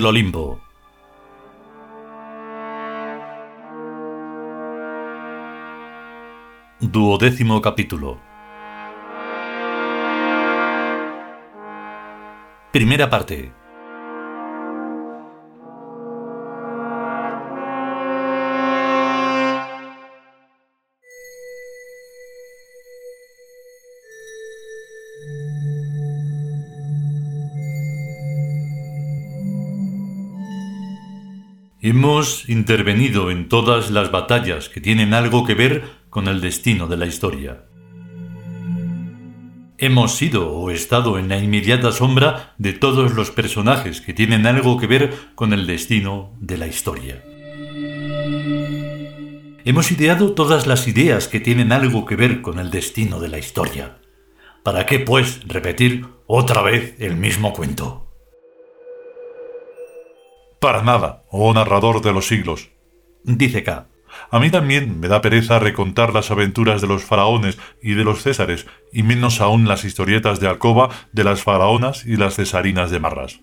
El Olimpo. Duodécimo capítulo. Primera parte. Hemos intervenido en todas las batallas que tienen algo que ver con el destino de la historia. Hemos sido o estado en la inmediata sombra de todos los personajes que tienen algo que ver con el destino de la historia. Hemos ideado todas las ideas que tienen algo que ver con el destino de la historia. ¿Para qué, pues, repetir otra vez el mismo cuento? Para nada, oh narrador de los siglos. Dice K. A mí también me da pereza recontar las aventuras de los faraones y de los césares, y menos aún las historietas de alcoba de las faraonas y las cesarinas de Marras.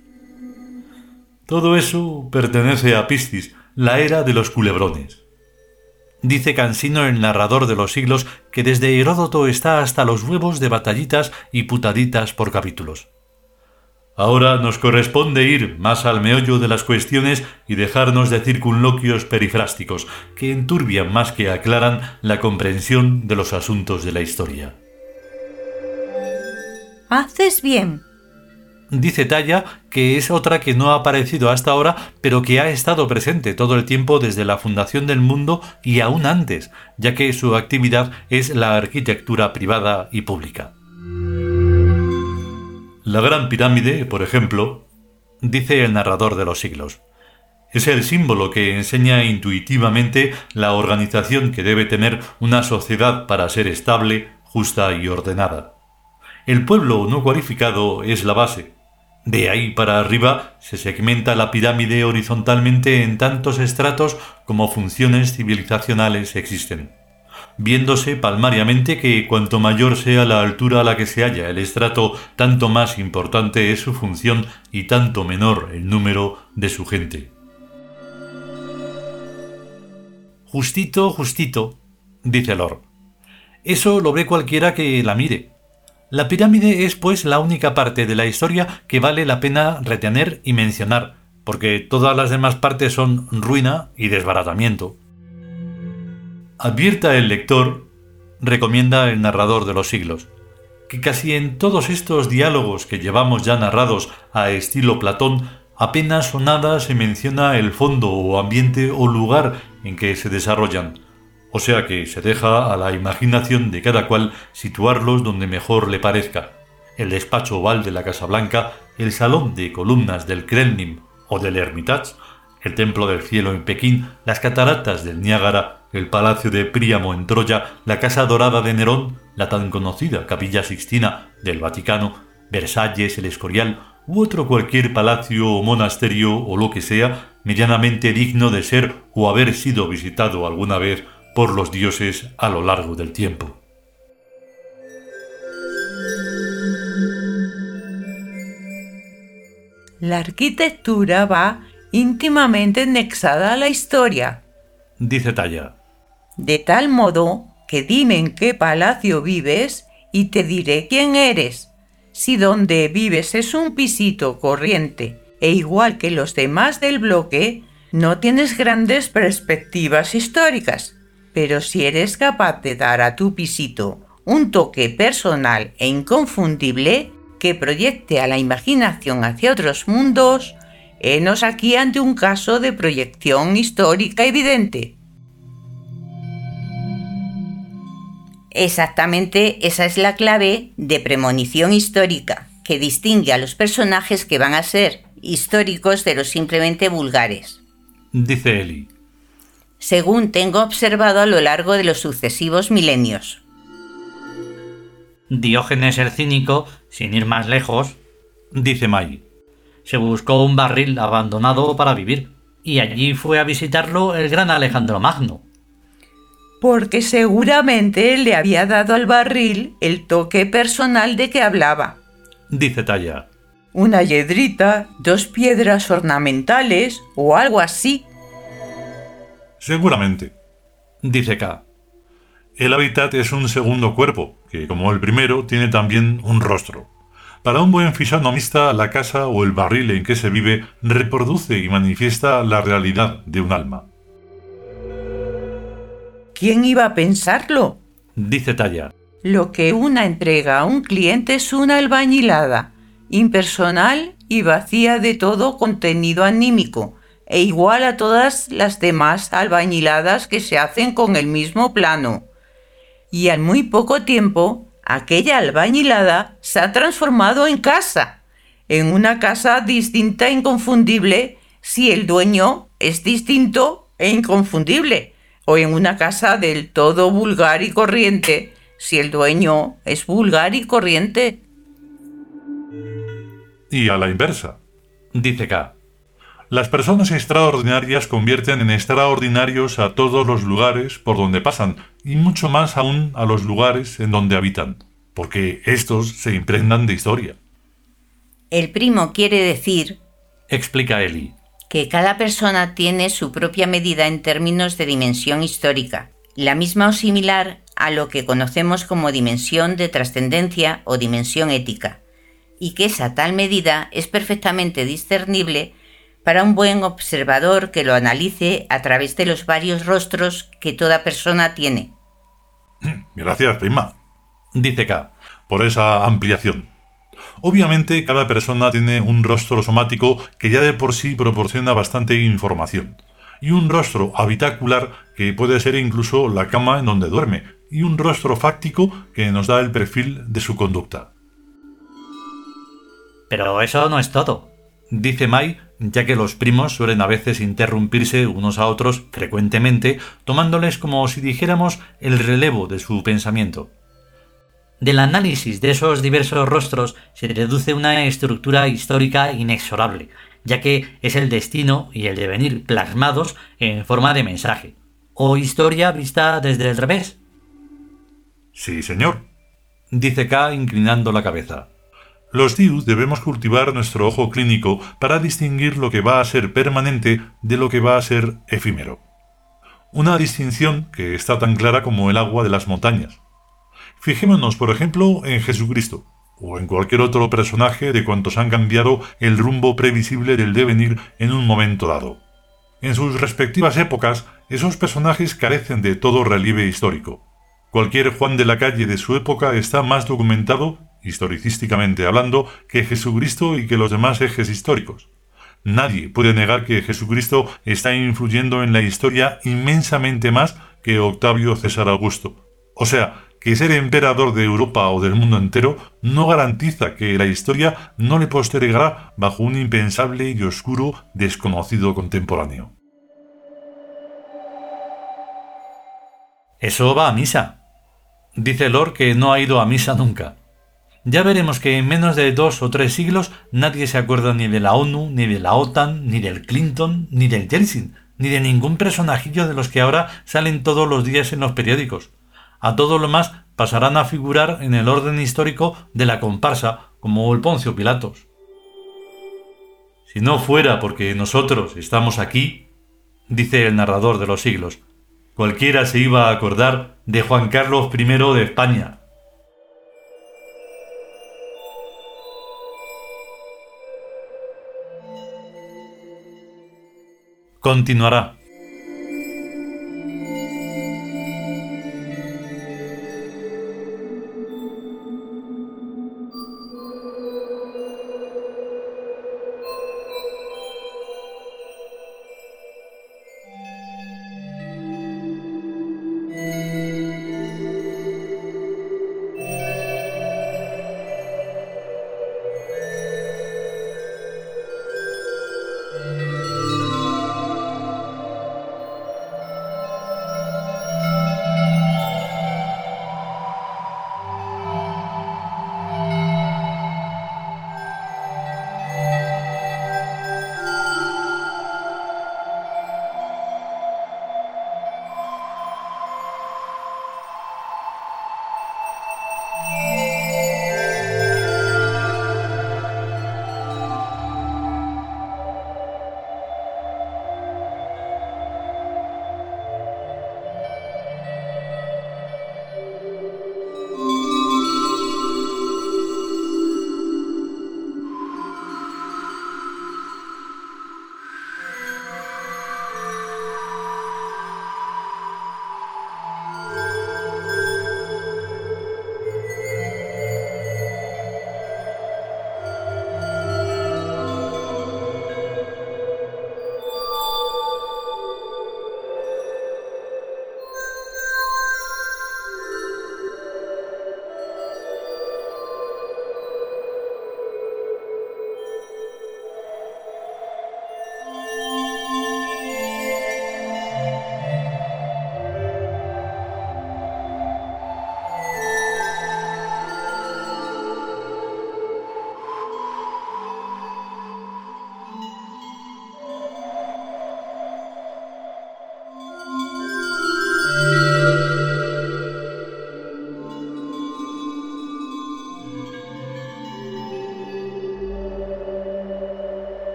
Todo eso pertenece a Piscis, la era de los culebrones. Dice Cansino, el narrador de los siglos, que desde Heródoto está hasta los huevos de batallitas y putaditas por capítulos. Ahora nos corresponde ir más al meollo de las cuestiones y dejarnos de circunloquios perifrásticos, que enturbian más que aclaran la comprensión de los asuntos de la historia. Haces bien. Dice Talla, que es otra que no ha aparecido hasta ahora, pero que ha estado presente todo el tiempo desde la fundación del mundo y aún antes, ya que su actividad es la arquitectura privada y pública. La Gran Pirámide, por ejemplo, dice el narrador de los siglos, es el símbolo que enseña intuitivamente la organización que debe tener una sociedad para ser estable, justa y ordenada. El pueblo no cualificado es la base. De ahí para arriba se segmenta la pirámide horizontalmente en tantos estratos como funciones civilizacionales existen viéndose palmariamente que cuanto mayor sea la altura a la que se halla el estrato, tanto más importante es su función y tanto menor el número de su gente. Justito, justito, dice Lord. Eso lo ve cualquiera que la mire. La pirámide es pues la única parte de la historia que vale la pena retener y mencionar, porque todas las demás partes son ruina y desbaratamiento. Advierta el lector, recomienda el narrador de los siglos, que casi en todos estos diálogos que llevamos ya narrados a estilo Platón, apenas o nada se menciona el fondo o ambiente o lugar en que se desarrollan, o sea que se deja a la imaginación de cada cual situarlos donde mejor le parezca. El despacho oval de la Casa Blanca, el salón de columnas del Kremlin o del Hermitage, el Templo del Cielo en Pekín, las cataratas del Niágara el palacio de Príamo en Troya, la Casa Dorada de Nerón, la tan conocida Capilla Sixtina del Vaticano, Versalles, el Escorial, u otro cualquier palacio o monasterio o lo que sea medianamente digno de ser o haber sido visitado alguna vez por los dioses a lo largo del tiempo. La arquitectura va íntimamente anexada a la historia. Dice Talla de tal modo que dime en qué palacio vives y te diré quién eres. Si donde vives es un pisito corriente e igual que los demás del bloque, no tienes grandes perspectivas históricas. Pero si eres capaz de dar a tu pisito un toque personal e inconfundible que proyecte a la imaginación hacia otros mundos, henos aquí ante un caso de proyección histórica evidente. Exactamente esa es la clave de premonición histórica, que distingue a los personajes que van a ser históricos de los simplemente vulgares. Dice Eli. Según tengo observado a lo largo de los sucesivos milenios. Diógenes el cínico, sin ir más lejos, dice May, se buscó un barril abandonado para vivir, y allí fue a visitarlo el gran Alejandro Magno, porque seguramente le había dado al barril el toque personal de que hablaba. Dice Talla. una hiedrita, dos piedras ornamentales o algo así. Seguramente, dice K. El hábitat es un segundo cuerpo, que como el primero tiene también un rostro. Para un buen fisonomista, la casa o el barril en que se vive reproduce y manifiesta la realidad de un alma. ¿Quién iba a pensarlo? Dice Talla. Lo que una entrega a un cliente es una albañilada, impersonal y vacía de todo contenido anímico, e igual a todas las demás albañiladas que se hacen con el mismo plano. Y en muy poco tiempo, aquella albañilada se ha transformado en casa, en una casa distinta e inconfundible si el dueño es distinto e inconfundible, o en una casa del todo vulgar y corriente si el dueño es vulgar y corriente. Y a la inversa, dice K. Las personas extraordinarias convierten en extraordinarios a todos los lugares por donde pasan, y mucho más aún a los lugares en donde habitan, porque estos se impregnan de historia. El primo quiere decir, explica Eli, que cada persona tiene su propia medida en términos de dimensión histórica, la misma o similar a lo que conocemos como dimensión de trascendencia o dimensión ética, y que esa tal medida es perfectamente discernible para un buen observador que lo analice a través de los varios rostros que toda persona tiene. Gracias, prima. Dice K. Por esa ampliación. Obviamente, cada persona tiene un rostro somático que ya de por sí proporciona bastante información. Y un rostro habitacular que puede ser incluso la cama en donde duerme, y un rostro fáctico que nos da el perfil de su conducta. Pero eso no es todo. Dice Mai, ya que los primos suelen a veces interrumpirse unos a otros frecuentemente, tomándoles como si dijéramos el relevo de su pensamiento. Del análisis de esos diversos rostros se deduce una estructura histórica inexorable, ya que es el destino y el devenir plasmados en forma de mensaje, o historia vista desde el revés. Sí, señor, dice K inclinando la cabeza. Los DIU debemos cultivar nuestro ojo clínico para distinguir lo que va a ser permanente de lo que va a ser efímero. Una distinción que está tan clara como el agua de las montañas. Fijémonos, por ejemplo, en Jesucristo, o en cualquier otro personaje de cuantos han cambiado el rumbo previsible del devenir en un momento dado. En sus respectivas épocas, esos personajes carecen de todo relieve histórico. Cualquier Juan de la calle de su época está más documentado, historicísticamente hablando, que Jesucristo y que los demás ejes históricos. Nadie puede negar que Jesucristo está influyendo en la historia inmensamente más que Octavio César Augusto. O sea, que ser emperador de Europa o del mundo entero no garantiza que la historia no le postergará bajo un impensable y oscuro desconocido contemporáneo. Eso va a misa. Dice Lord que no ha ido a misa nunca. Ya veremos que en menos de dos o tres siglos nadie se acuerda ni de la ONU, ni de la OTAN, ni del Clinton, ni del Yeltsin, ni de ningún personajillo de los que ahora salen todos los días en los periódicos. A todo lo más pasarán a figurar en el orden histórico de la comparsa, como el Poncio Pilatos. Si no fuera porque nosotros estamos aquí, dice el narrador de los siglos, cualquiera se iba a acordar de Juan Carlos I de España. Continuará.